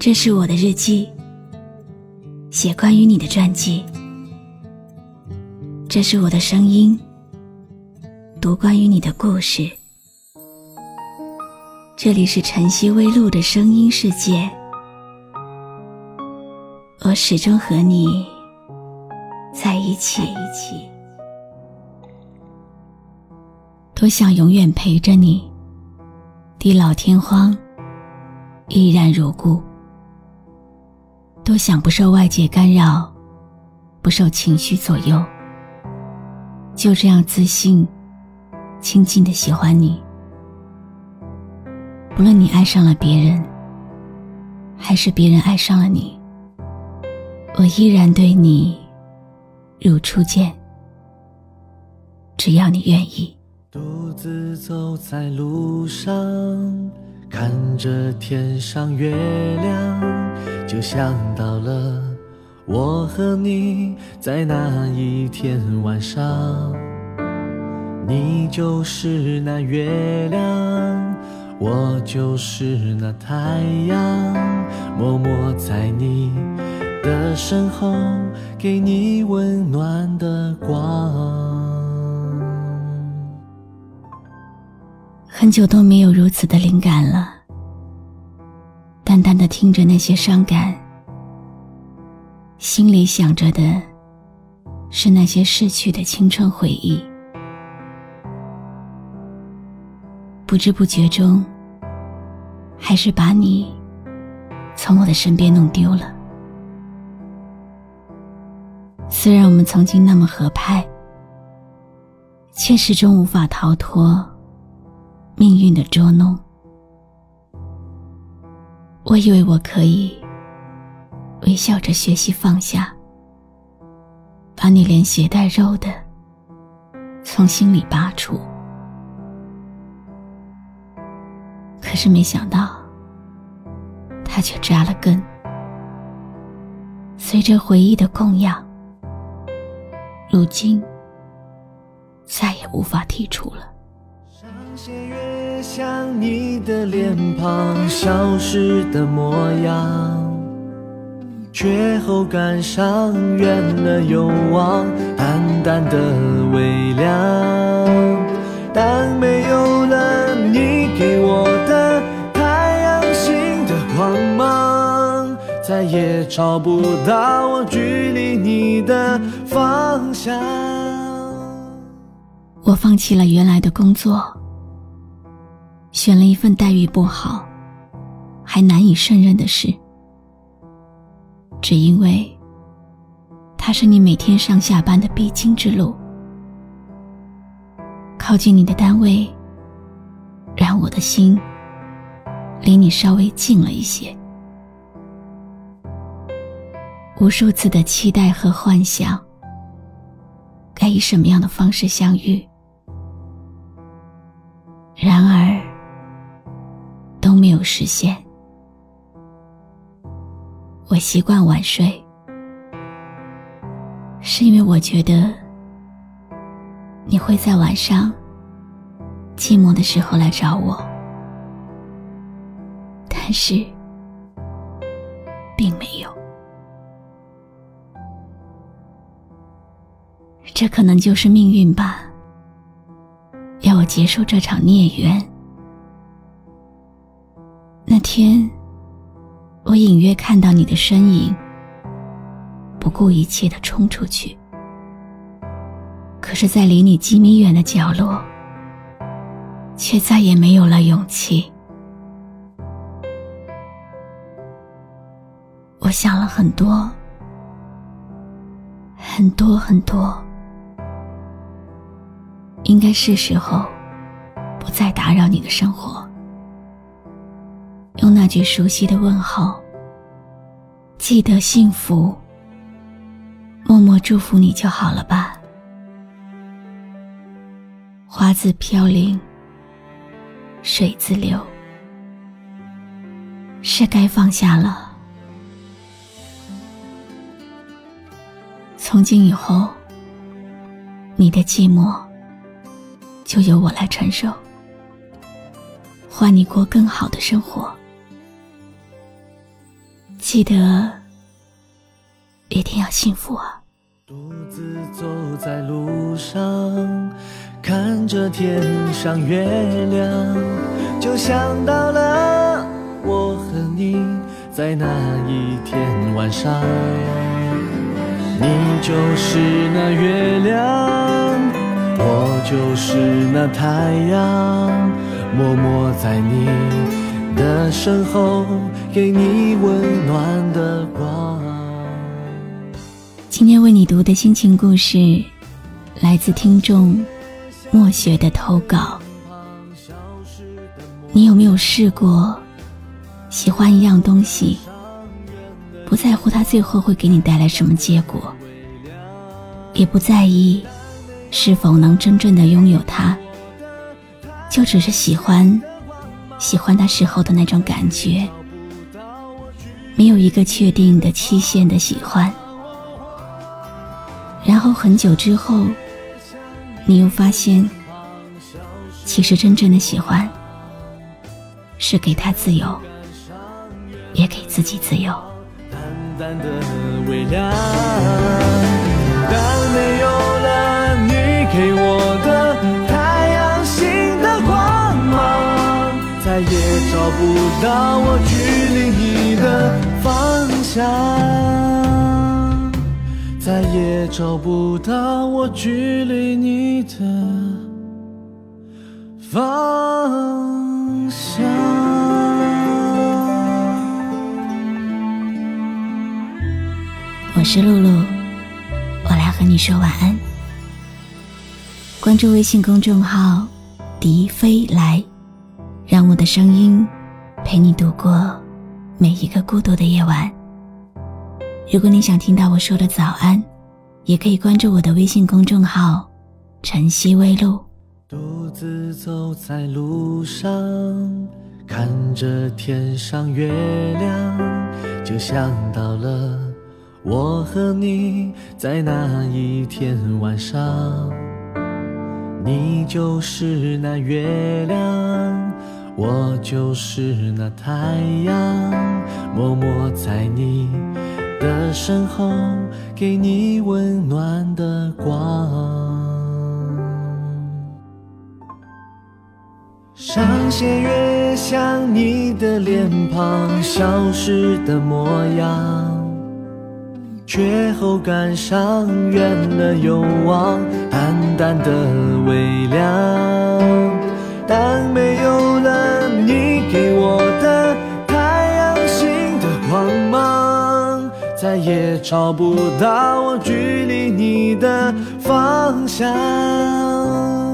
这是我的日记，写关于你的传记。这是我的声音，读关于你的故事。这里是晨曦微露的声音世界，我始终和你在一起。多想永远陪着你，地老天荒，依然如故。多想不受外界干扰，不受情绪左右，就这样自信、亲近的喜欢你。不论你爱上了别人，还是别人爱上了你，我依然对你如初见。只要你愿意。独自走在路上，看着天上月亮，就想到了我和你在那一天晚上。你就是那月亮，我就是那太阳，默默在你的身后，给你温暖的光。很久都没有如此的灵感了。淡淡的听着那些伤感，心里想着的是那些逝去的青春回忆。不知不觉中，还是把你从我的身边弄丢了。虽然我们曾经那么合拍，却始终无法逃脱。命运的捉弄，我以为我可以微笑着学习放下，把你连血带肉的从心里拔出。可是没想到，它却扎了根，随着回忆的供养，如今再也无法剔除了。上弦月像你的脸庞消失的模样，却后感伤远了又望，淡淡的微凉。当没有了你给我的太阳星的光芒，再也找不到我距离你的方向。我放弃了原来的工作。选了一份待遇不好，还难以胜任的事，只因为它是你每天上下班的必经之路。靠近你的单位，让我的心离你稍微近了一些。无数次的期待和幻想，该以什么样的方式相遇？然而。都没有实现。我习惯晚睡，是因为我觉得你会在晚上寂寞的时候来找我，但是并没有。这可能就是命运吧，结束这场孽缘。那天，我隐约看到你的身影，不顾一切的冲出去。可是，在离你几米远的角落，却再也没有了勇气。我想了很多，很多很多，应该是时候不再打扰你的生活。用那句熟悉的问候，记得幸福，默默祝福你就好了吧。花自飘零，水自流，是该放下了。从今以后，你的寂寞就由我来承受，换你过更好的生活。记得一定要幸福啊！独自走在路上，看着天上月亮，就想到了我和你在那一天晚上。你就是那月亮，我就是那太阳，在你。的身后，给你温暖的光。今天为你读的心情故事，来自听众墨雪的投稿。你有没有试过喜欢一样东西，不在乎它最后会给你带来什么结果，也不在意是否能真正的拥有它，就只是喜欢。喜欢他时候的那种感觉，没有一个确定的期限的喜欢。然后很久之后，你又发现，其实真正的喜欢，是给他自由，也给自己自由。淡淡的微凉不到我距离你的方向，再也找不到我距离你的方向。我是露露，我来和你说晚安。关注微信公众号“笛飞来”。让我的声音陪你度过每一个孤独的夜晚。如果你想听到我说的早安，也可以关注我的微信公众号“晨曦微露”。独自走在路上，看着天上月亮，就想到了我和你在那一天晚上。你就是那月亮。我就是那太阳，默默在你的身后，给你温暖的光。上弦月像你的脸庞，消失的模样，却后感伤，远了又望，淡淡的微凉。找不到我距离你的方向。